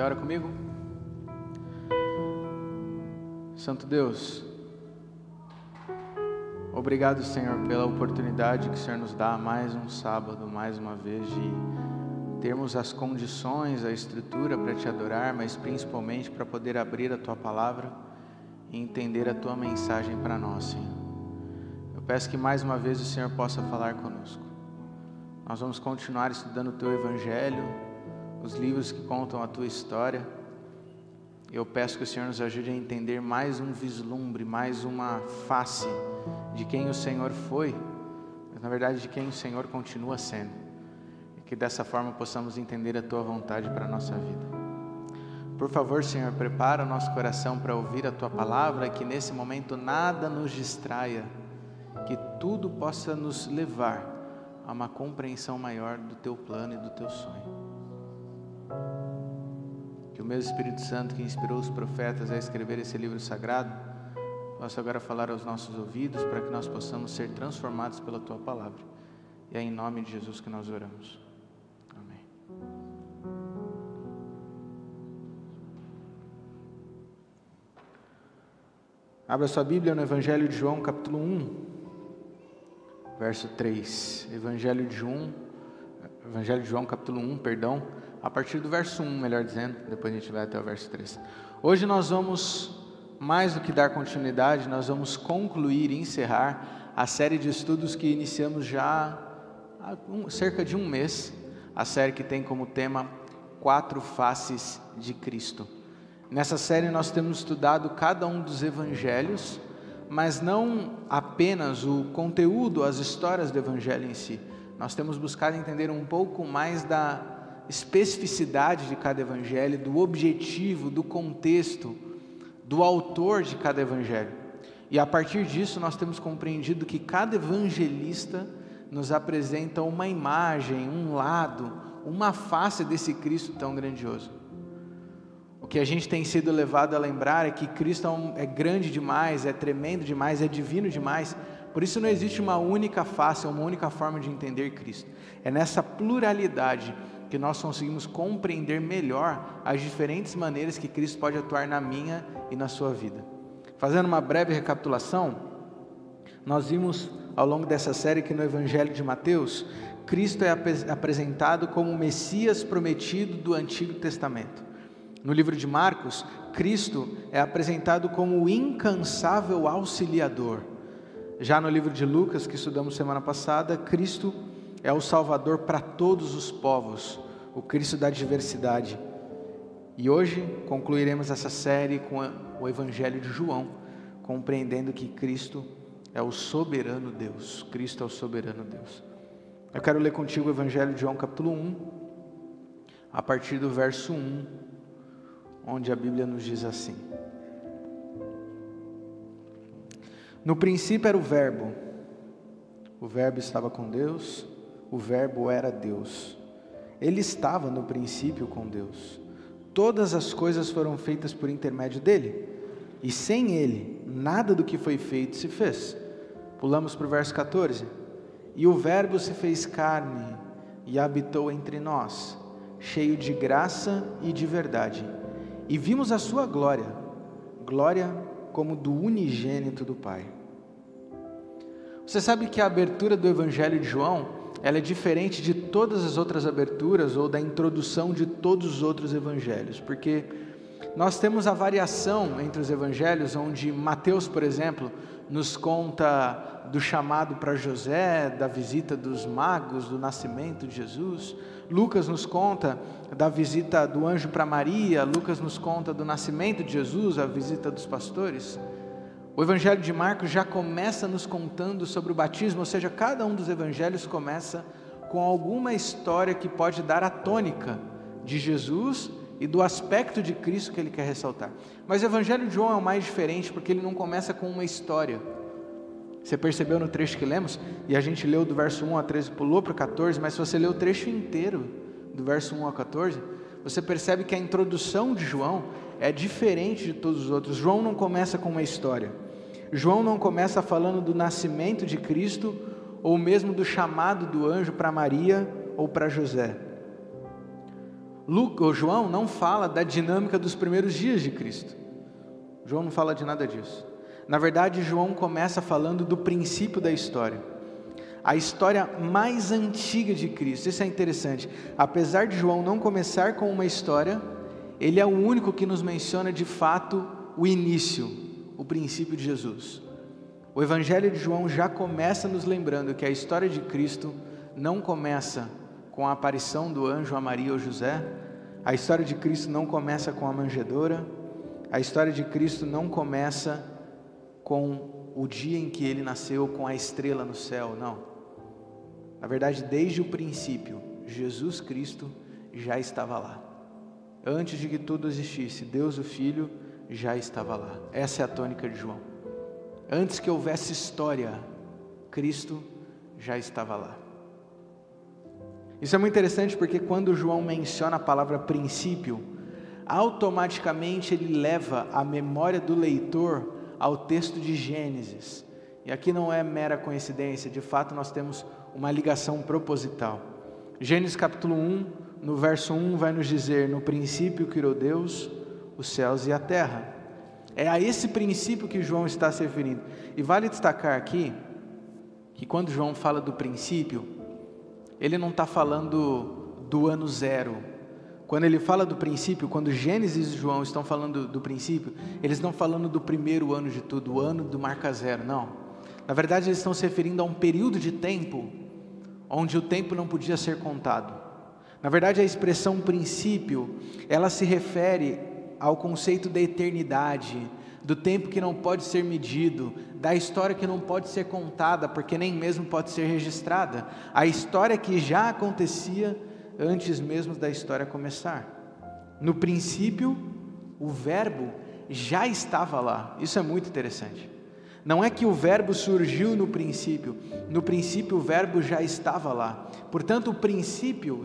Você ora comigo? Santo Deus, obrigado, Senhor, pela oportunidade que o Senhor nos dá mais um sábado, mais uma vez, de termos as condições, a estrutura para te adorar, mas principalmente para poder abrir a tua palavra e entender a tua mensagem para nós, Senhor. Eu peço que mais uma vez o Senhor possa falar conosco. Nós vamos continuar estudando o teu evangelho, os livros que contam a tua história. Eu peço que o Senhor nos ajude a entender mais um vislumbre, mais uma face de quem o Senhor foi, mas na verdade de quem o Senhor continua sendo. E que dessa forma possamos entender a tua vontade para a nossa vida. Por favor, Senhor, prepara o nosso coração para ouvir a tua palavra, que nesse momento nada nos distraia, que tudo possa nos levar a uma compreensão maior do teu plano e do teu sonho. Que o mesmo Espírito Santo que inspirou os profetas a escrever esse livro sagrado, possa agora falar aos nossos ouvidos para que nós possamos ser transformados pela tua palavra. E é em nome de Jesus que nós oramos. Amém. Abra sua Bíblia no Evangelho de João, capítulo 1 verso 3. Evangelho de João, Evangelho de João, capítulo 1, perdão, a partir do verso 1, melhor dizendo, depois a gente vai até o verso 3. Hoje nós vamos, mais do que dar continuidade, nós vamos concluir e encerrar a série de estudos que iniciamos já há um, cerca de um mês, a série que tem como tema Quatro Faces de Cristo. Nessa série nós temos estudado cada um dos evangelhos, mas não apenas o conteúdo, as histórias do Evangelho em si. Nós temos buscado entender um pouco mais da especificidade de cada Evangelho, do objetivo, do contexto, do autor de cada Evangelho. E a partir disso nós temos compreendido que cada evangelista nos apresenta uma imagem, um lado, uma face desse Cristo tão grandioso que a gente tem sido levado a lembrar é que Cristo é, é grande demais, é tremendo demais, é divino demais. Por isso não existe uma única face, uma única forma de entender Cristo. É nessa pluralidade que nós conseguimos compreender melhor as diferentes maneiras que Cristo pode atuar na minha e na sua vida. Fazendo uma breve recapitulação, nós vimos ao longo dessa série que no Evangelho de Mateus, Cristo é apresentado como o Messias prometido do Antigo Testamento. No livro de Marcos, Cristo é apresentado como o incansável auxiliador. Já no livro de Lucas, que estudamos semana passada, Cristo é o Salvador para todos os povos, o Cristo da diversidade. E hoje concluiremos essa série com o Evangelho de João, compreendendo que Cristo é o soberano Deus. Cristo é o soberano Deus. Eu quero ler contigo o Evangelho de João, capítulo 1, a partir do verso 1 onde a Bíblia nos diz assim: No princípio era o Verbo, o Verbo estava com Deus, o Verbo era Deus. Ele estava no princípio com Deus. Todas as coisas foram feitas por intermédio dele, e sem ele, nada do que foi feito se fez. Pulamos para o verso 14. E o Verbo se fez carne e habitou entre nós, cheio de graça e de verdade e vimos a sua glória, glória como do unigênito do Pai. Você sabe que a abertura do Evangelho de João, ela é diferente de todas as outras aberturas ou da introdução de todos os outros evangelhos, porque nós temos a variação entre os evangelhos, onde Mateus, por exemplo, nos conta do chamado para José, da visita dos magos, do nascimento de Jesus. Lucas nos conta da visita do anjo para Maria, Lucas nos conta do nascimento de Jesus, a visita dos pastores. O Evangelho de Marcos já começa nos contando sobre o batismo, ou seja, cada um dos evangelhos começa com alguma história que pode dar a tônica de Jesus e do aspecto de Cristo que ele quer ressaltar. Mas o Evangelho de João é o mais diferente porque ele não começa com uma história. Você percebeu no trecho que lemos? E a gente leu do verso 1 a 13, pulou para o 14, mas se você leu o trecho inteiro, do verso 1 ao 14, você percebe que a introdução de João é diferente de todos os outros. João não começa com uma história. João não começa falando do nascimento de Cristo ou mesmo do chamado do anjo para Maria ou para José. Lucas, João não fala da dinâmica dos primeiros dias de Cristo. João não fala de nada disso. Na verdade, João começa falando do princípio da história. A história mais antiga de Cristo. Isso é interessante. Apesar de João não começar com uma história, ele é o único que nos menciona de fato o início, o princípio de Jesus. O Evangelho de João já começa nos lembrando que a história de Cristo não começa com a aparição do anjo a Maria ou José, a história de Cristo não começa com a manjedoura, a história de Cristo não começa com o dia em que ele nasceu, com a estrela no céu, não. Na verdade, desde o princípio, Jesus Cristo já estava lá. Antes de que tudo existisse, Deus o Filho já estava lá. Essa é a tônica de João. Antes que houvesse história, Cristo já estava lá. Isso é muito interessante porque quando João menciona a palavra princípio, automaticamente ele leva a memória do leitor ao texto de Gênesis. E aqui não é mera coincidência, de fato nós temos uma ligação proposital. Gênesis capítulo 1, no verso 1, vai nos dizer: No princípio criou Deus os céus e a terra. É a esse princípio que João está se referindo. E vale destacar aqui que quando João fala do princípio, ele não está falando do ano zero. Quando ele fala do princípio, quando Gênesis e João estão falando do princípio, eles estão falando do primeiro ano de tudo, o ano do marca zero, não. Na verdade, eles estão se referindo a um período de tempo onde o tempo não podia ser contado. Na verdade, a expressão princípio, ela se refere ao conceito da eternidade, do tempo que não pode ser medido, da história que não pode ser contada, porque nem mesmo pode ser registrada, a história que já acontecia antes mesmo da história começar. No princípio, o Verbo já estava lá, isso é muito interessante. Não é que o Verbo surgiu no princípio, no princípio o Verbo já estava lá. Portanto, o princípio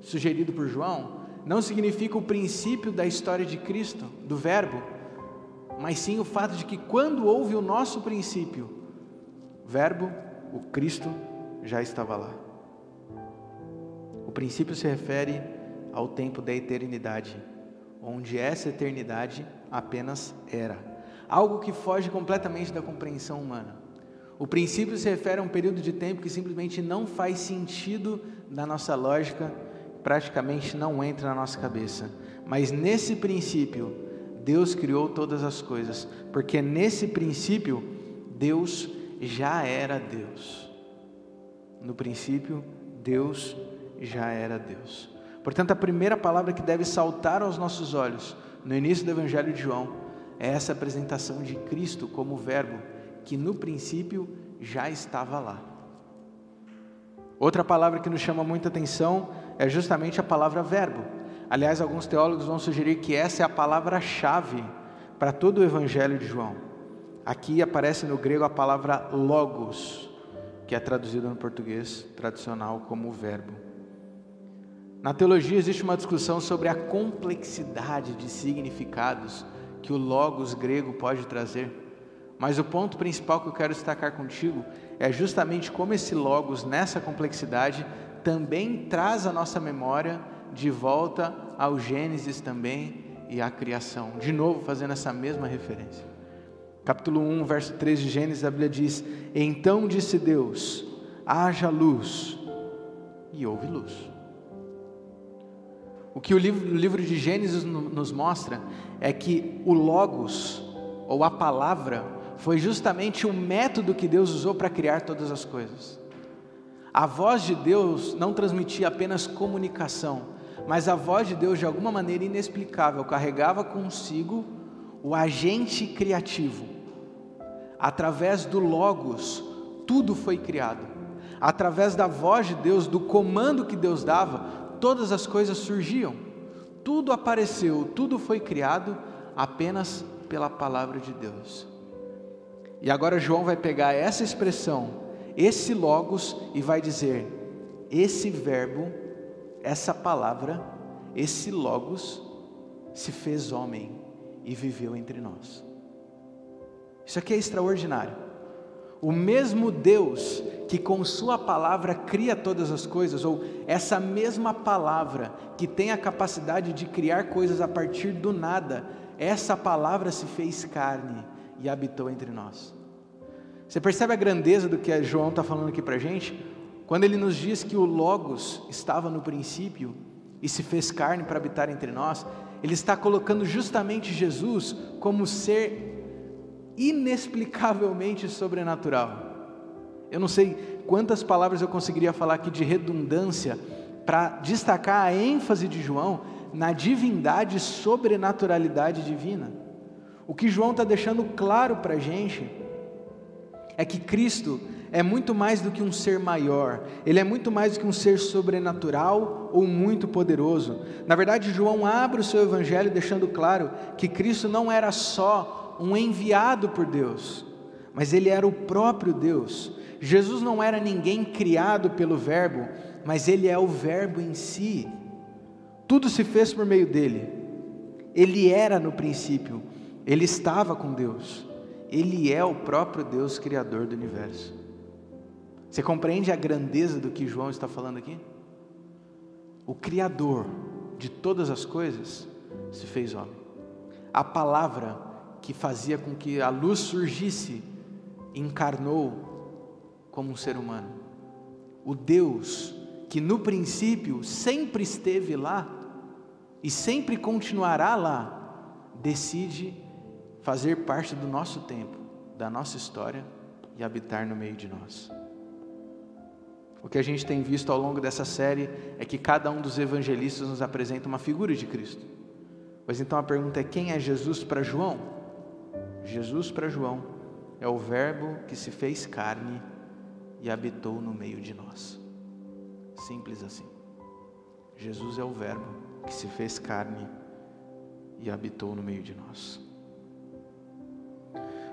sugerido por João não significa o princípio da história de Cristo, do Verbo mas sim o fato de que quando houve o nosso princípio, Verbo, o Cristo, já estava lá. O princípio se refere ao tempo da eternidade, onde essa eternidade apenas era, algo que foge completamente da compreensão humana. O princípio se refere a um período de tempo que simplesmente não faz sentido na nossa lógica, praticamente não entra na nossa cabeça. Mas nesse princípio, Deus criou todas as coisas, porque nesse princípio Deus já era Deus. No princípio, Deus já era Deus. Portanto, a primeira palavra que deve saltar aos nossos olhos no início do Evangelho de João é essa apresentação de Cristo como Verbo, que no princípio já estava lá. Outra palavra que nos chama muita atenção é justamente a palavra Verbo. Aliás, alguns teólogos vão sugerir que essa é a palavra-chave para todo o Evangelho de João. Aqui aparece no grego a palavra logos, que é traduzida no português tradicional como verbo. Na teologia existe uma discussão sobre a complexidade de significados que o logos grego pode trazer. Mas o ponto principal que eu quero destacar contigo é justamente como esse logos, nessa complexidade, também traz à nossa memória de volta ao Gênesis também e à criação. De novo, fazendo essa mesma referência. Capítulo 1, verso 3 de Gênesis, a Bíblia diz: Então disse Deus: haja luz, e houve luz. O que o livro, o livro de Gênesis nos mostra é que o Logos, ou a palavra, foi justamente o método que Deus usou para criar todas as coisas. A voz de Deus não transmitia apenas comunicação, mas a voz de Deus, de alguma maneira inexplicável, carregava consigo o agente criativo. Através do Logos, tudo foi criado. Através da voz de Deus, do comando que Deus dava, todas as coisas surgiam. Tudo apareceu, tudo foi criado apenas pela palavra de Deus. E agora João vai pegar essa expressão, esse Logos, e vai dizer: esse verbo essa palavra, esse Logos, se fez homem e viveu entre nós. Isso aqui é extraordinário. O mesmo Deus que com Sua palavra cria todas as coisas, ou essa mesma palavra que tem a capacidade de criar coisas a partir do nada, essa palavra se fez carne e habitou entre nós. Você percebe a grandeza do que João está falando aqui para a gente? Quando ele nos diz que o Logos estava no princípio e se fez carne para habitar entre nós, ele está colocando justamente Jesus como ser inexplicavelmente sobrenatural. Eu não sei quantas palavras eu conseguiria falar aqui de redundância para destacar a ênfase de João na divindade e sobrenaturalidade divina. O que João está deixando claro para a gente é que Cristo é muito mais do que um ser maior, ele é muito mais do que um ser sobrenatural ou muito poderoso. Na verdade, João abre o seu evangelho deixando claro que Cristo não era só um enviado por Deus, mas ele era o próprio Deus. Jesus não era ninguém criado pelo Verbo, mas ele é o Verbo em si. Tudo se fez por meio dele. Ele era no princípio, ele estava com Deus. Ele é o próprio Deus criador do universo. Você compreende a grandeza do que João está falando aqui? O Criador de todas as coisas se fez homem. A palavra que fazia com que a luz surgisse encarnou como um ser humano. O Deus que no princípio sempre esteve lá e sempre continuará lá, decide fazer parte do nosso tempo, da nossa história e habitar no meio de nós. O que a gente tem visto ao longo dessa série é que cada um dos evangelistas nos apresenta uma figura de Cristo. Mas então a pergunta é: quem é Jesus para João? Jesus para João é o Verbo que se fez carne e habitou no meio de nós. Simples assim. Jesus é o Verbo que se fez carne e habitou no meio de nós.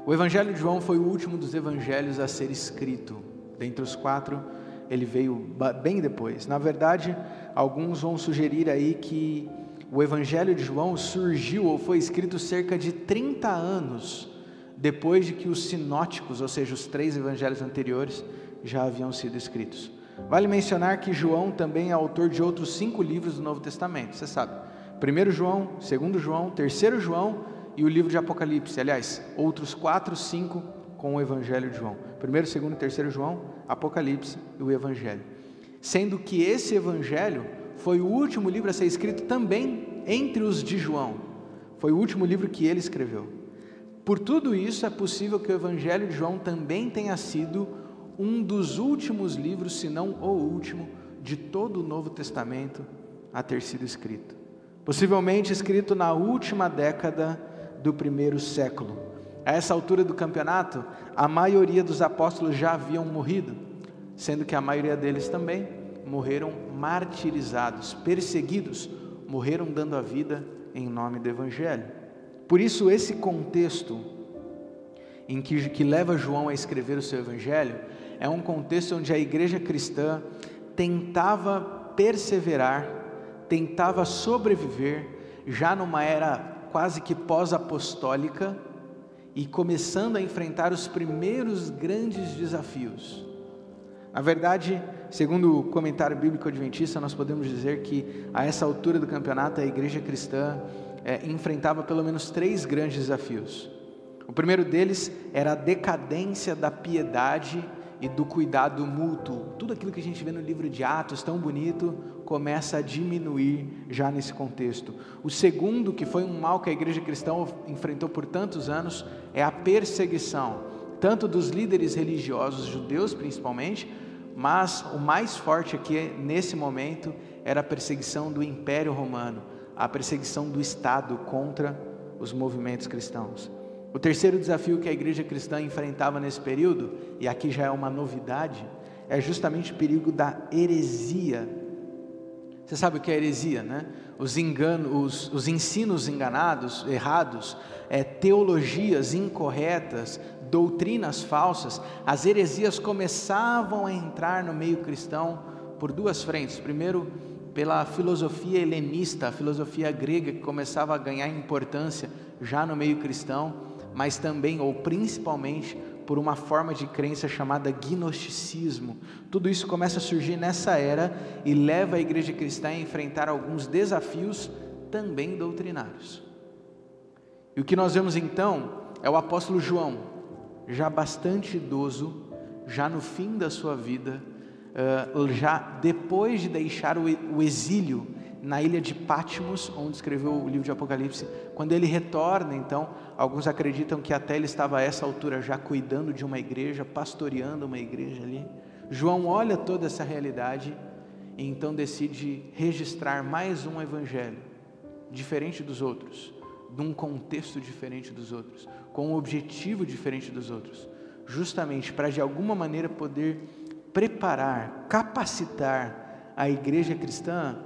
O Evangelho de João foi o último dos evangelhos a ser escrito. Dentre os quatro, ele veio bem depois. Na verdade, alguns vão sugerir aí que o Evangelho de João surgiu ou foi escrito cerca de 30 anos depois de que os sinóticos, ou seja, os três evangelhos anteriores, já haviam sido escritos. Vale mencionar que João também é autor de outros cinco livros do Novo Testamento, você sabe. Primeiro João, segundo João, terceiro João e o livro de Apocalipse. Aliás, outros quatro, cinco com o Evangelho de João. Primeiro, segundo terceiro João, Apocalipse e o Evangelho. Sendo que esse Evangelho foi o último livro a ser escrito também entre os de João. Foi o último livro que ele escreveu. Por tudo isso, é possível que o Evangelho de João também tenha sido um dos últimos livros, se não o último, de todo o Novo Testamento a ter sido escrito. Possivelmente escrito na última década do primeiro século. A essa altura do campeonato, a maioria dos apóstolos já haviam morrido, sendo que a maioria deles também morreram martirizados, perseguidos, morreram dando a vida em nome do Evangelho. Por isso, esse contexto em que, que leva João a escrever o seu Evangelho é um contexto onde a igreja cristã tentava perseverar, tentava sobreviver, já numa era quase que pós-apostólica e começando a enfrentar os primeiros grandes desafios. Na verdade, segundo o comentário bíblico adventista, nós podemos dizer que a essa altura do campeonato a igreja cristã é, enfrentava pelo menos três grandes desafios. O primeiro deles era a decadência da piedade e do cuidado mútuo. Tudo aquilo que a gente vê no livro de Atos, tão bonito, começa a diminuir já nesse contexto. O segundo, que foi um mal que a igreja cristã enfrentou por tantos anos, é a perseguição, tanto dos líderes religiosos, judeus principalmente, mas o mais forte aqui nesse momento era a perseguição do Império Romano, a perseguição do Estado contra os movimentos cristãos. O terceiro desafio que a igreja cristã enfrentava nesse período, e aqui já é uma novidade, é justamente o perigo da heresia. Você sabe o que é heresia, né? Os enganos, os, os ensinos enganados, errados, é, teologias incorretas, doutrinas falsas, as heresias começavam a entrar no meio cristão por duas frentes. Primeiro, pela filosofia helenista, a filosofia grega que começava a ganhar importância já no meio cristão mas também ou principalmente por uma forma de crença chamada gnosticismo. Tudo isso começa a surgir nessa era e leva a igreja cristã a enfrentar alguns desafios também doutrinários. E o que nós vemos então é o apóstolo João, já bastante idoso, já no fim da sua vida, já depois de deixar o exílio na ilha de Patmos, onde escreveu o livro de Apocalipse, quando ele retorna, então, alguns acreditam que até ele estava a essa altura já cuidando de uma igreja, pastoreando uma igreja ali. João olha toda essa realidade e então decide registrar mais um evangelho, diferente dos outros, num contexto diferente dos outros, com um objetivo diferente dos outros, justamente para de alguma maneira poder preparar, capacitar a igreja cristã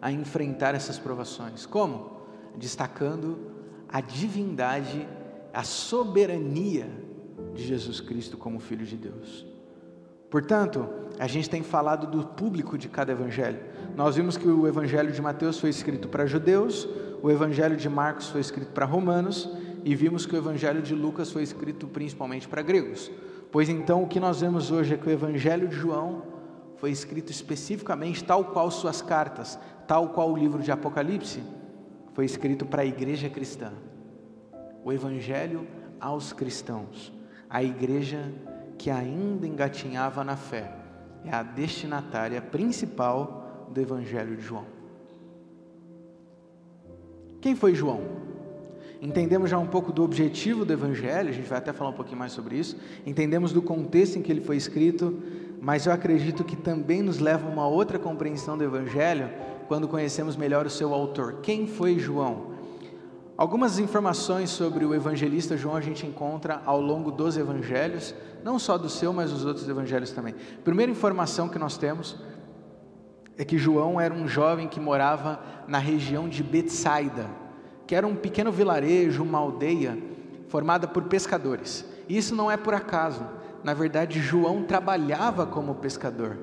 a enfrentar essas provações. Como? Destacando a divindade, a soberania de Jesus Cristo como Filho de Deus. Portanto, a gente tem falado do público de cada evangelho. Nós vimos que o evangelho de Mateus foi escrito para judeus, o evangelho de Marcos foi escrito para romanos e vimos que o evangelho de Lucas foi escrito principalmente para gregos. Pois então, o que nós vemos hoje é que o evangelho de João foi escrito especificamente tal qual suas cartas, tal qual o livro de Apocalipse, foi escrito para a igreja cristã. O Evangelho aos cristãos, a igreja que ainda engatinhava na fé, é a destinatária principal do Evangelho de João. Quem foi João? Entendemos já um pouco do objetivo do Evangelho, a gente vai até falar um pouquinho mais sobre isso. Entendemos do contexto em que ele foi escrito, mas eu acredito que também nos leva a uma outra compreensão do Evangelho quando conhecemos melhor o seu autor. Quem foi João? Algumas informações sobre o evangelista João a gente encontra ao longo dos evangelhos, não só do seu, mas dos outros evangelhos também. Primeira informação que nós temos é que João era um jovem que morava na região de Betsaida, que era um pequeno vilarejo, uma aldeia formada por pescadores. E isso não é por acaso. Na verdade, João trabalhava como pescador.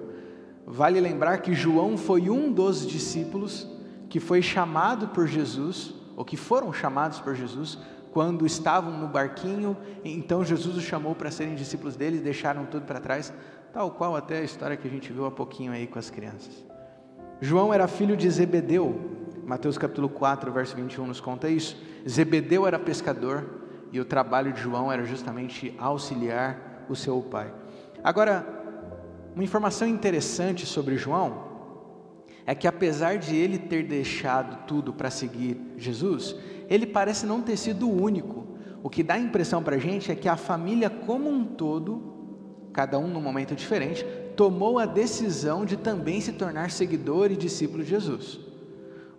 Vale lembrar que João foi um dos discípulos que foi chamado por Jesus, ou que foram chamados por Jesus, quando estavam no barquinho, então Jesus os chamou para serem discípulos dele, deixaram tudo para trás, tal qual até a história que a gente viu há pouquinho aí com as crianças. João era filho de Zebedeu, Mateus capítulo 4, verso 21 nos conta isso. Zebedeu era pescador e o trabalho de João era justamente auxiliar o seu pai. Agora, uma informação interessante sobre João é que, apesar de ele ter deixado tudo para seguir Jesus, ele parece não ter sido o único. O que dá a impressão para a gente é que a família como um todo, cada um num momento diferente, tomou a decisão de também se tornar seguidor e discípulo de Jesus.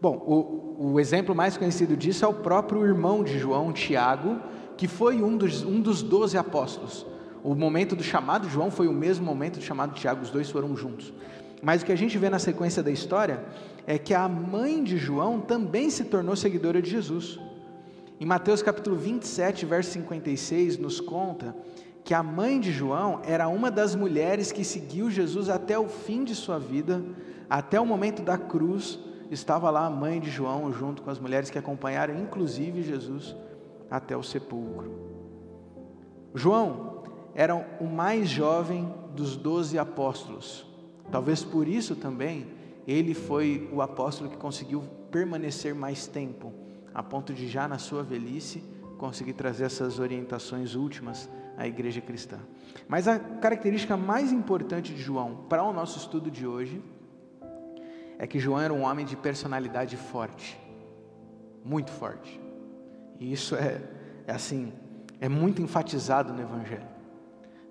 Bom, o, o exemplo mais conhecido disso é o próprio irmão de João, Tiago, que foi um dos, um dos doze apóstolos. O momento do chamado de João foi o mesmo momento do chamado de Tiago, os dois foram juntos. Mas o que a gente vê na sequência da história é que a mãe de João também se tornou seguidora de Jesus. Em Mateus capítulo 27, verso 56, nos conta que a mãe de João era uma das mulheres que seguiu Jesus até o fim de sua vida, até o momento da cruz, estava lá a mãe de João junto com as mulheres que acompanharam inclusive Jesus até o sepulcro. João era o mais jovem dos doze apóstolos. Talvez por isso também ele foi o apóstolo que conseguiu permanecer mais tempo, a ponto de já na sua velhice conseguir trazer essas orientações últimas à igreja cristã. Mas a característica mais importante de João para o nosso estudo de hoje é que João era um homem de personalidade forte, muito forte. E isso é, é assim, é muito enfatizado no Evangelho.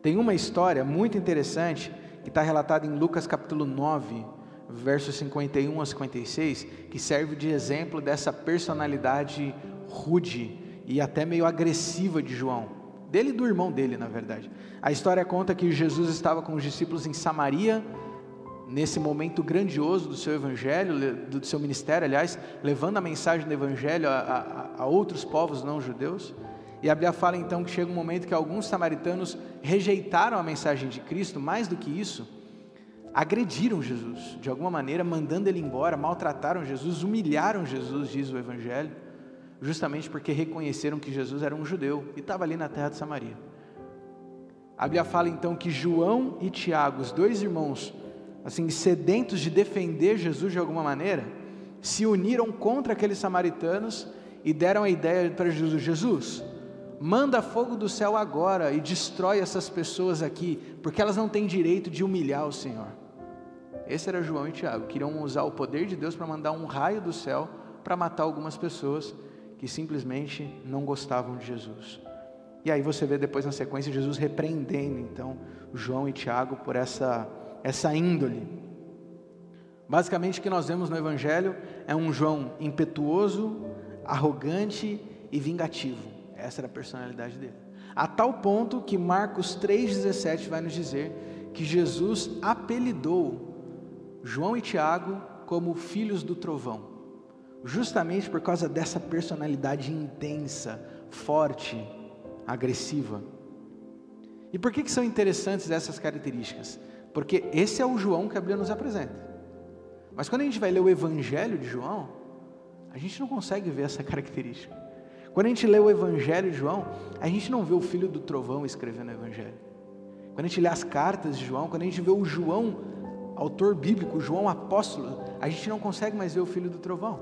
Tem uma história muito interessante que está relatada em Lucas capítulo 9, versos 51 a 56, que serve de exemplo dessa personalidade rude e até meio agressiva de João, dele e do irmão dele, na verdade. A história conta que Jesus estava com os discípulos em Samaria, nesse momento grandioso do seu evangelho, do seu ministério, aliás, levando a mensagem do evangelho a, a, a outros povos não judeus. E a Bíblia fala então que chega um momento que alguns samaritanos rejeitaram a mensagem de Cristo, mais do que isso, agrediram Jesus, de alguma maneira, mandando ele embora, maltrataram Jesus, humilharam Jesus, diz o Evangelho, justamente porque reconheceram que Jesus era um judeu e estava ali na terra de Samaria. A Bíblia fala então que João e Tiago, os dois irmãos, assim, sedentos de defender Jesus de alguma maneira, se uniram contra aqueles samaritanos e deram a ideia para Jesus: Jesus, manda fogo do céu agora e destrói essas pessoas aqui, porque elas não têm direito de humilhar o Senhor. Esse era João e Tiago, queriam usar o poder de Deus para mandar um raio do céu para matar algumas pessoas que simplesmente não gostavam de Jesus. E aí você vê depois na sequência Jesus repreendendo então João e Tiago por essa essa índole. Basicamente o que nós vemos no evangelho é um João impetuoso, arrogante e vingativo. Essa era a personalidade dele. A tal ponto que Marcos 3,17 vai nos dizer que Jesus apelidou João e Tiago como filhos do trovão, justamente por causa dessa personalidade intensa, forte, agressiva. E por que, que são interessantes essas características? Porque esse é o João que a Bíblia nos apresenta. Mas quando a gente vai ler o Evangelho de João, a gente não consegue ver essa característica. Quando a gente lê o Evangelho de João, a gente não vê o filho do trovão escrevendo o Evangelho. Quando a gente lê as cartas de João, quando a gente vê o João, autor bíblico, João apóstolo, a gente não consegue mais ver o filho do trovão.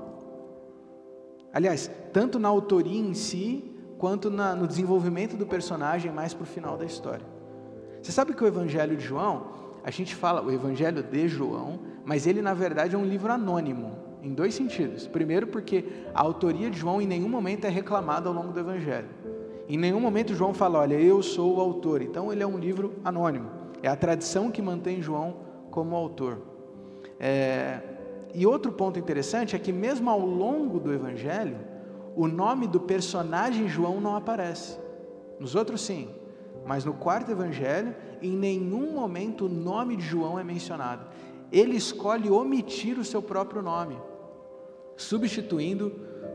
Aliás, tanto na autoria em si, quanto na, no desenvolvimento do personagem mais para o final da história. Você sabe que o Evangelho de João, a gente fala o Evangelho de João, mas ele na verdade é um livro anônimo em dois sentidos. Primeiro, porque a autoria de João em nenhum momento é reclamada ao longo do Evangelho. Em nenhum momento João fala, olha, eu sou o autor. Então ele é um livro anônimo. É a tradição que mantém João como autor. É... E outro ponto interessante é que mesmo ao longo do Evangelho, o nome do personagem João não aparece. Nos outros sim, mas no quarto Evangelho, em nenhum momento o nome de João é mencionado. Ele escolhe omitir o seu próprio nome substituindo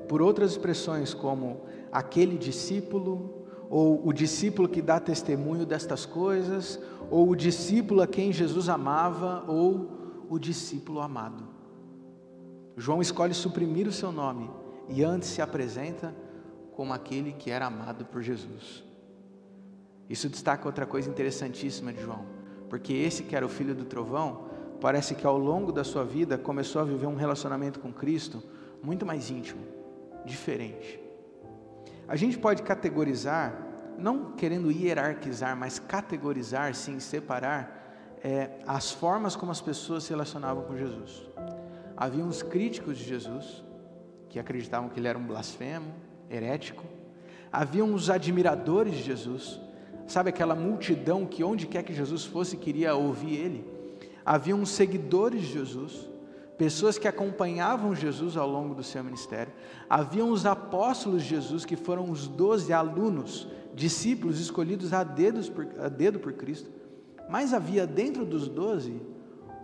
por outras expressões como aquele discípulo, ou o discípulo que dá testemunho destas coisas, ou o discípulo a quem Jesus amava, ou o discípulo amado. João escolhe suprimir o seu nome e antes se apresenta como aquele que era amado por Jesus. Isso destaca outra coisa interessantíssima de João, porque esse que era o filho do trovão parece que ao longo da sua vida começou a viver um relacionamento com Cristo muito mais íntimo, diferente. A gente pode categorizar, não querendo hierarquizar, mas categorizar, sim, separar é, as formas como as pessoas se relacionavam com Jesus. Havia uns críticos de Jesus, que acreditavam que ele era um blasfemo, herético. Havia uns admiradores de Jesus, sabe aquela multidão que onde quer que Jesus fosse queria ouvir ele havia uns seguidores de Jesus, pessoas que acompanhavam Jesus ao longo do seu ministério, havia os apóstolos de Jesus, que foram os doze alunos, discípulos escolhidos a, dedos por, a dedo por Cristo, mas havia dentro dos doze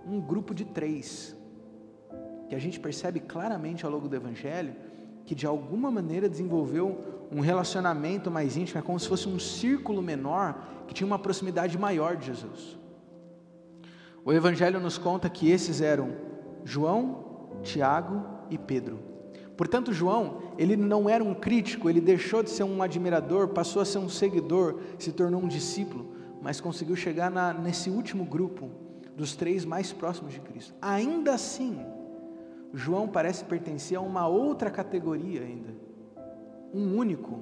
um grupo de três, que a gente percebe claramente ao longo do Evangelho, que de alguma maneira desenvolveu um relacionamento mais íntimo, é como se fosse um círculo menor que tinha uma proximidade maior de Jesus. O Evangelho nos conta que esses eram João, Tiago e Pedro. Portanto, João, ele não era um crítico, ele deixou de ser um admirador, passou a ser um seguidor, se tornou um discípulo, mas conseguiu chegar na, nesse último grupo, dos três mais próximos de Cristo. Ainda assim, João parece pertencer a uma outra categoria ainda, um único,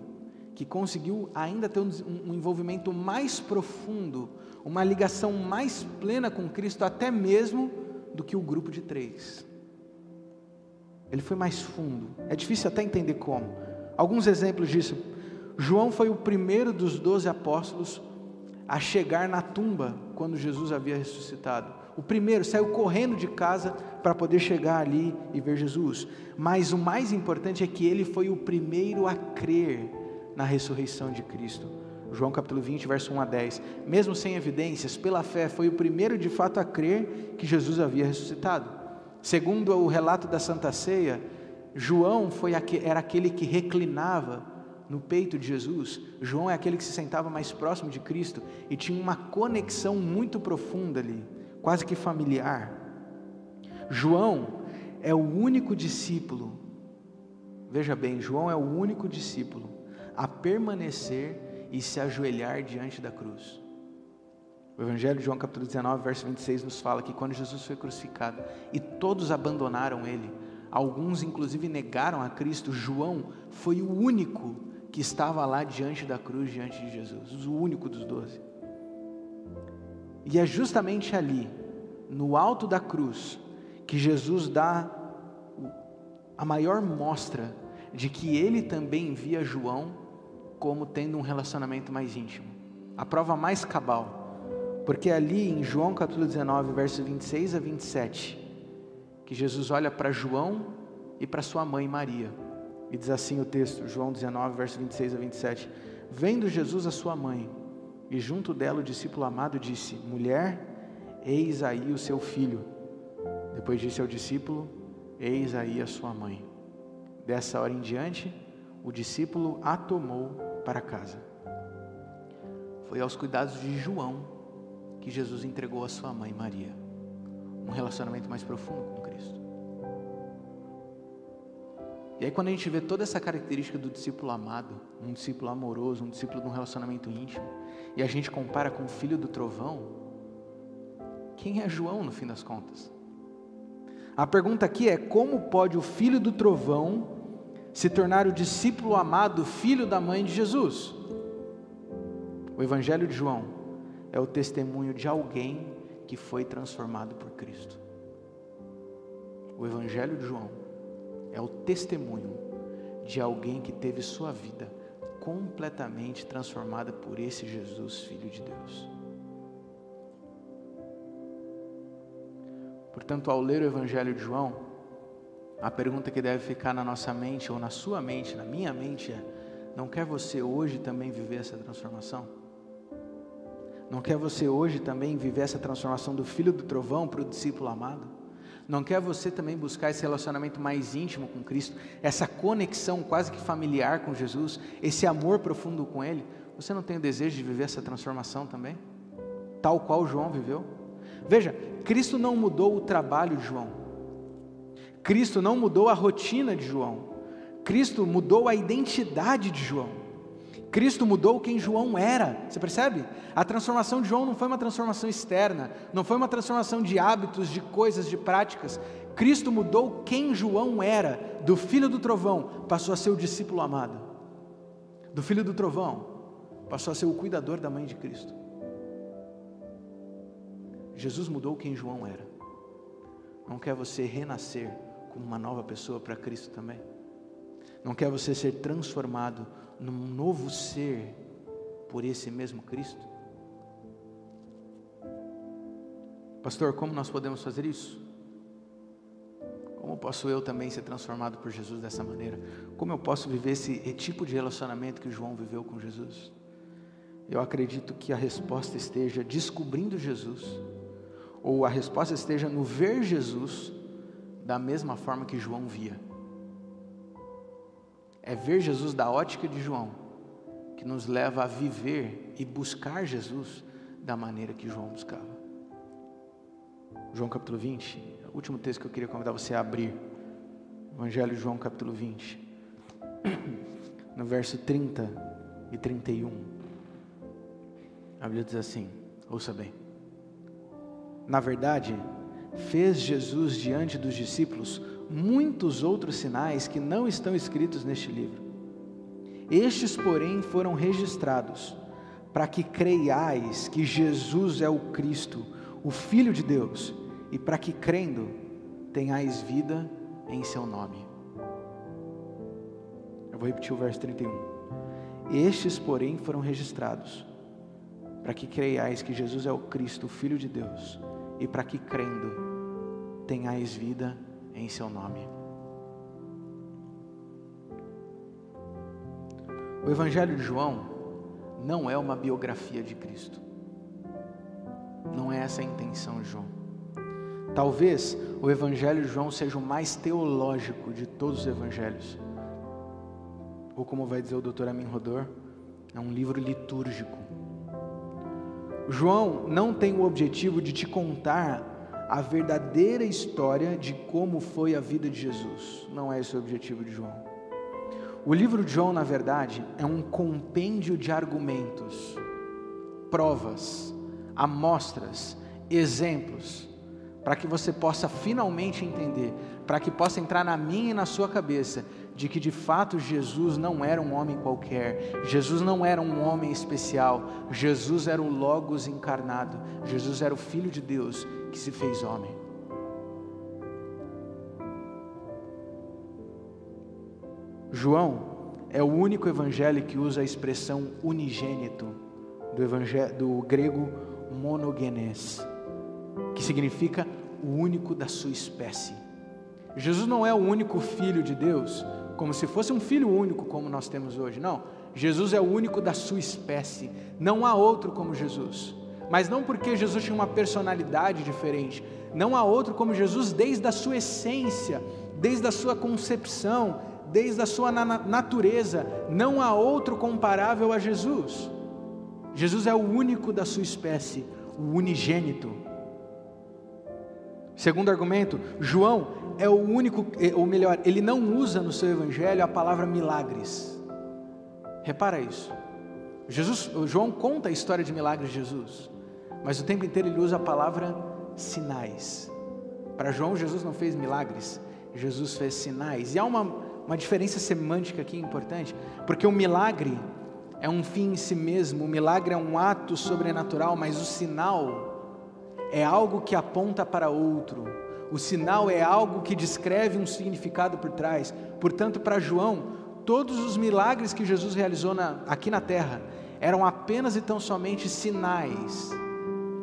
que conseguiu ainda ter um, envolvimento mais profundo uma ligação mais plena com Cristo, até mesmo do que o grupo de três. Ele foi mais fundo. É difícil até entender como. Alguns exemplos disso. João foi o primeiro dos doze apóstolos a chegar na tumba quando Jesus havia ressuscitado. O primeiro saiu correndo de casa para poder chegar ali e ver Jesus. Mas o mais importante é que ele foi o primeiro a crer na ressurreição de Cristo. João capítulo 20, verso 1 a 10. Mesmo sem evidências, pela fé, foi o primeiro de fato a crer que Jesus havia ressuscitado. Segundo o relato da Santa Ceia, João foi era aquele que reclinava no peito de Jesus. João é aquele que se sentava mais próximo de Cristo e tinha uma conexão muito profunda ali, quase que familiar. João é o único discípulo, veja bem, João é o único discípulo a permanecer e se ajoelhar diante da cruz. O Evangelho de João, capítulo 19, verso 26, nos fala que quando Jesus foi crucificado e todos abandonaram ele, alguns inclusive negaram a Cristo, João foi o único que estava lá diante da cruz, diante de Jesus, o único dos doze. E é justamente ali, no alto da cruz, que Jesus dá a maior mostra de que ele também via João como tendo um relacionamento mais íntimo. A prova mais cabal. Porque ali em João capítulo 19, versos 26 a 27, que Jesus olha para João e para sua mãe Maria. E diz assim o texto, João 19, versos 26 a 27. Vendo Jesus a sua mãe, e junto dela o discípulo amado disse: Mulher, eis aí o seu filho. Depois disse ao discípulo: Eis aí a sua mãe. Dessa hora em diante, o discípulo a tomou para casa. Foi aos cuidados de João que Jesus entregou a sua mãe Maria. Um relacionamento mais profundo com Cristo. E aí, quando a gente vê toda essa característica do discípulo amado, um discípulo amoroso, um discípulo de um relacionamento íntimo, e a gente compara com o filho do trovão, quem é João no fim das contas? A pergunta aqui é: como pode o filho do trovão se tornar o discípulo amado, filho da mãe de Jesus? O Evangelho de João é o testemunho de alguém que foi transformado por Cristo. O Evangelho de João é o testemunho de alguém que teve sua vida completamente transformada por esse Jesus, Filho de Deus. Portanto, ao ler o Evangelho de João, a pergunta que deve ficar na nossa mente, ou na sua mente, na minha mente, é: não quer você hoje também viver essa transformação? Não quer você hoje também viver essa transformação do filho do trovão para o discípulo amado? Não quer você também buscar esse relacionamento mais íntimo com Cristo, essa conexão quase que familiar com Jesus, esse amor profundo com Ele? Você não tem o desejo de viver essa transformação também? Tal qual João viveu? Veja, Cristo não mudou o trabalho de João. Cristo não mudou a rotina de João. Cristo mudou a identidade de João. Cristo mudou quem João era. Você percebe? A transformação de João não foi uma transformação externa, não foi uma transformação de hábitos, de coisas, de práticas. Cristo mudou quem João era. Do filho do trovão, passou a ser o discípulo amado. Do filho do trovão, passou a ser o cuidador da mãe de Cristo. Jesus mudou quem João era. Não quer você renascer como uma nova pessoa para Cristo também? Não quer você ser transformado num novo ser por esse mesmo Cristo? Pastor, como nós podemos fazer isso? Como posso eu também ser transformado por Jesus dessa maneira? Como eu posso viver esse tipo de relacionamento que João viveu com Jesus? Eu acredito que a resposta esteja descobrindo Jesus ou a resposta esteja no ver Jesus da mesma forma que João via. É ver Jesus da ótica de João que nos leva a viver e buscar Jesus da maneira que João buscava. João capítulo 20, o último texto que eu queria convidar você a abrir. Evangelho de João capítulo 20, no verso 30 e 31. A Bíblia diz assim: ouça bem. Na verdade, fez Jesus diante dos discípulos muitos outros sinais que não estão escritos neste livro. Estes, porém, foram registrados para que creiais que Jesus é o Cristo, o Filho de Deus, e para que crendo tenhais vida em seu nome. Eu vou repetir o verso 31. Estes, porém, foram registrados para que creiais que Jesus é o Cristo, o Filho de Deus, e para que crendo tenhais vida em seu nome. O Evangelho de João não é uma biografia de Cristo. Não é essa a intenção de João. Talvez o Evangelho de João seja o mais teológico de todos os evangelhos. Ou como vai dizer o Dr. Amin Rodor, é um livro litúrgico João não tem o objetivo de te contar a verdadeira história de como foi a vida de Jesus. Não é esse o objetivo de João. O livro de João, na verdade, é um compêndio de argumentos, provas, amostras, exemplos, para que você possa finalmente entender, para que possa entrar na minha e na sua cabeça, de que de fato Jesus não era um homem qualquer, Jesus não era um homem especial, Jesus era o Logos encarnado, Jesus era o Filho de Deus que se fez homem. João é o único evangelho que usa a expressão unigênito, do, do grego monogenes, que significa o único da sua espécie. Jesus não é o único filho de Deus, como se fosse um filho único como nós temos hoje, não. Jesus é o único da sua espécie, não há outro como Jesus. Mas não porque Jesus tinha uma personalidade diferente, não há outro como Jesus desde a sua essência, desde a sua concepção, desde a sua natureza, não há outro comparável a Jesus. Jesus é o único da sua espécie, o unigênito. Segundo argumento, João é o único, eh, ou melhor, ele não usa no seu evangelho a palavra milagres. Repara isso. Jesus, João conta a história de milagres de Jesus, mas o tempo inteiro ele usa a palavra sinais. Para João, Jesus não fez milagres, Jesus fez sinais. E há uma, uma diferença semântica aqui importante, porque o milagre é um fim em si mesmo, o milagre é um ato sobrenatural, mas o sinal é algo que aponta para outro. O sinal é algo que descreve um significado por trás. Portanto, para João, todos os milagres que Jesus realizou na, aqui na terra eram apenas e tão somente sinais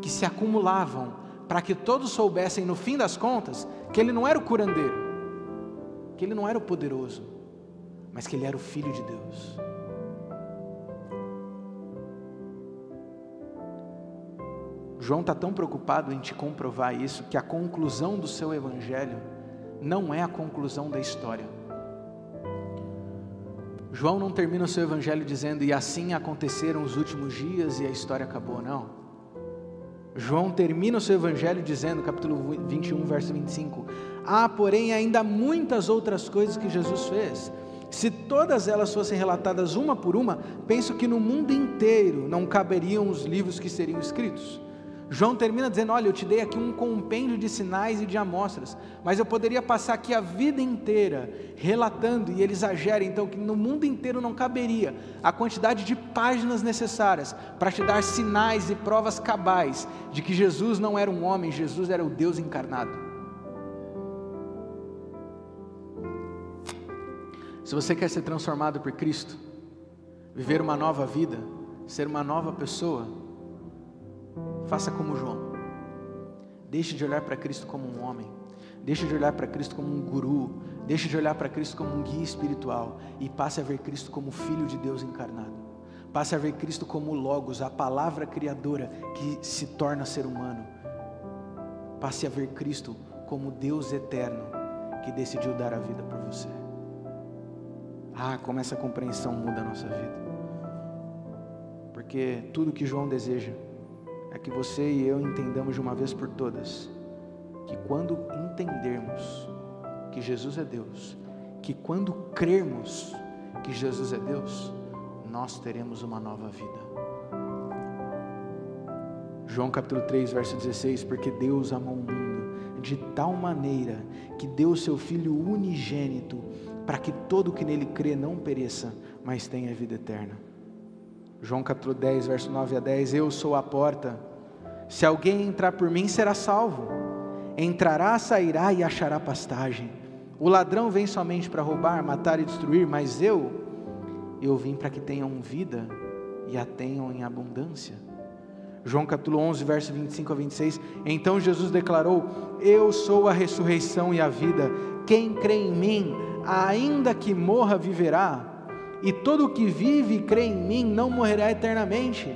que se acumulavam para que todos soubessem, no fim das contas, que ele não era o curandeiro, que ele não era o poderoso, mas que ele era o Filho de Deus. João está tão preocupado em te comprovar isso que a conclusão do seu evangelho não é a conclusão da história. João não termina o seu evangelho dizendo, e assim aconteceram os últimos dias e a história acabou, não. João termina o seu evangelho dizendo, capítulo 21, verso 25: Há, porém, ainda muitas outras coisas que Jesus fez. Se todas elas fossem relatadas uma por uma, penso que no mundo inteiro não caberiam os livros que seriam escritos. João termina dizendo: Olha, eu te dei aqui um compêndio de sinais e de amostras, mas eu poderia passar aqui a vida inteira relatando, e ele exagera, então, que no mundo inteiro não caberia a quantidade de páginas necessárias para te dar sinais e provas cabais de que Jesus não era um homem, Jesus era o Deus encarnado. Se você quer ser transformado por Cristo, viver uma nova vida, ser uma nova pessoa, Faça como João. Deixe de olhar para Cristo como um homem. Deixe de olhar para Cristo como um guru. Deixe de olhar para Cristo como um guia espiritual. E passe a ver Cristo como Filho de Deus encarnado. Passe a ver Cristo como Logos, a palavra criadora que se torna ser humano. Passe a ver Cristo como Deus eterno que decidiu dar a vida por você. Ah, como essa compreensão muda a nossa vida. Porque tudo que João deseja é que você e eu entendamos de uma vez por todas que quando entendermos que Jesus é Deus, que quando crermos que Jesus é Deus, nós teremos uma nova vida. João capítulo 3, verso 16: Porque Deus amou o mundo de tal maneira que deu seu Filho unigênito, para que todo que nele crê não pereça, mas tenha vida eterna. João capítulo 10, verso 9 a 10: Eu sou a porta. Se alguém entrar por mim, será salvo. Entrará, sairá e achará pastagem. O ladrão vem somente para roubar, matar e destruir, mas eu, eu vim para que tenham vida e a tenham em abundância. João capítulo 11, verso 25 a 26. Então Jesus declarou: Eu sou a ressurreição e a vida. Quem crê em mim, ainda que morra, viverá e todo o que vive e crê em mim não morrerá eternamente.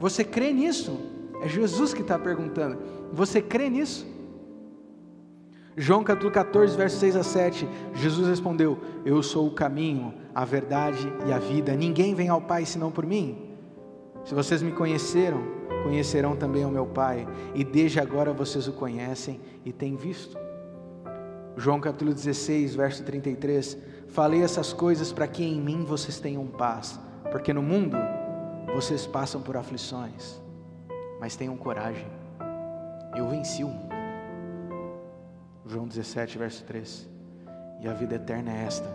Você crê nisso? É Jesus que está perguntando. Você crê nisso? João capítulo 14, versos 6 a 7, Jesus respondeu: Eu sou o caminho, a verdade e a vida. Ninguém vem ao Pai senão por mim. Se vocês me conheceram, conhecerão também o meu Pai, e desde agora vocês o conhecem e têm visto. João capítulo 16, verso 33, Falei essas coisas para que em mim vocês tenham paz, porque no mundo vocês passam por aflições, mas tenham coragem. Eu venci o mundo. João 17, verso 3. E a vida eterna é esta: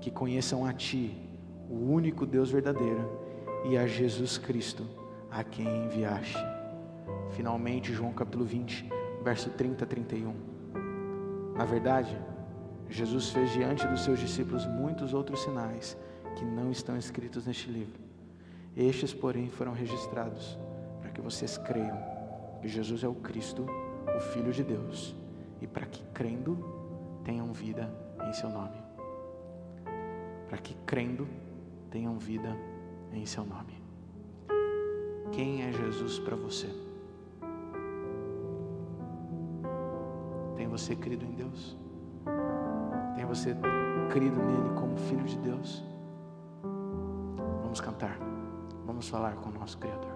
que conheçam a Ti, o único Deus verdadeiro, e a Jesus Cristo, a quem enviaste. Finalmente, João capítulo 20, verso 30 a 31. Na verdade, Jesus fez diante dos seus discípulos muitos outros sinais que não estão escritos neste livro. Estes, porém, foram registrados para que vocês creiam que Jesus é o Cristo, o Filho de Deus, e para que crendo tenham vida em seu nome. Para que crendo tenham vida em seu nome. Quem é Jesus para você? Tem você crido em Deus? Tem você crido nele como filho de Deus? Vamos cantar. Vamos falar com o nosso Criador.